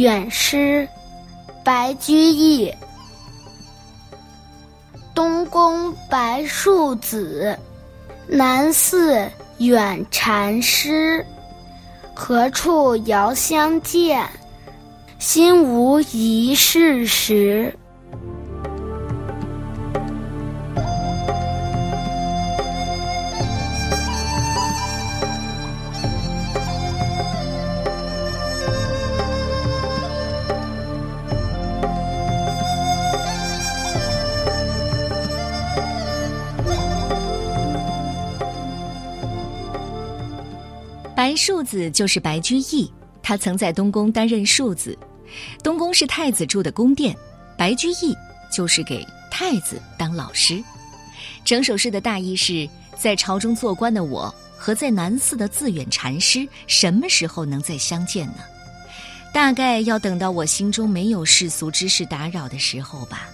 远诗，白居易。东宫白树子，南寺远禅师。何处遥相见？心无一事时。白庶子就是白居易，他曾在东宫担任庶子。东宫是太子住的宫殿，白居易就是给太子当老师。整首诗的大意是在朝中做官的我和在南寺的自远禅师什么时候能再相见呢？大概要等到我心中没有世俗之事打扰的时候吧。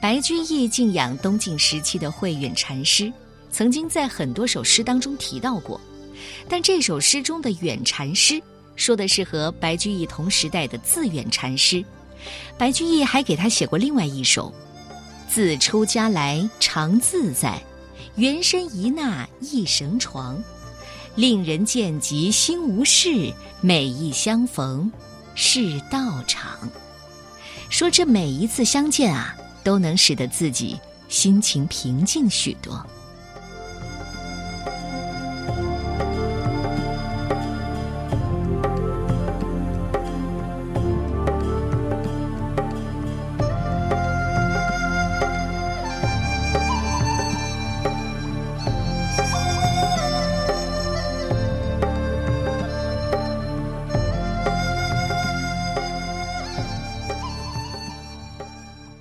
白居易敬仰东晋时期的慧远禅师，曾经在很多首诗当中提到过。但这首诗中的远禅师，说的是和白居易同时代的自远禅师。白居易还给他写过另外一首：“自出家来常自在，原身一纳一绳床。令人见即心无事，每一相逢是道场。”说这每一次相见啊，都能使得自己心情平静许多。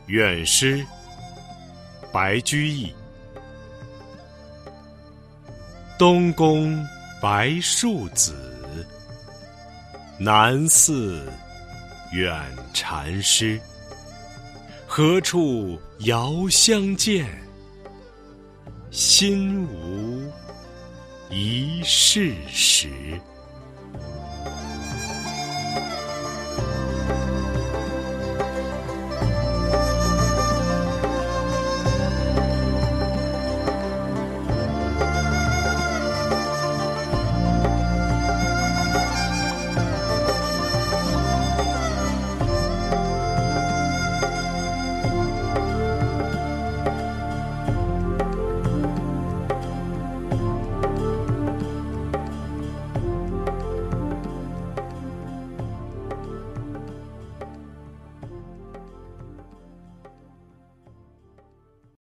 远诗，白居易。东宫白树子，南寺远禅师。何处遥相见？心无一事时。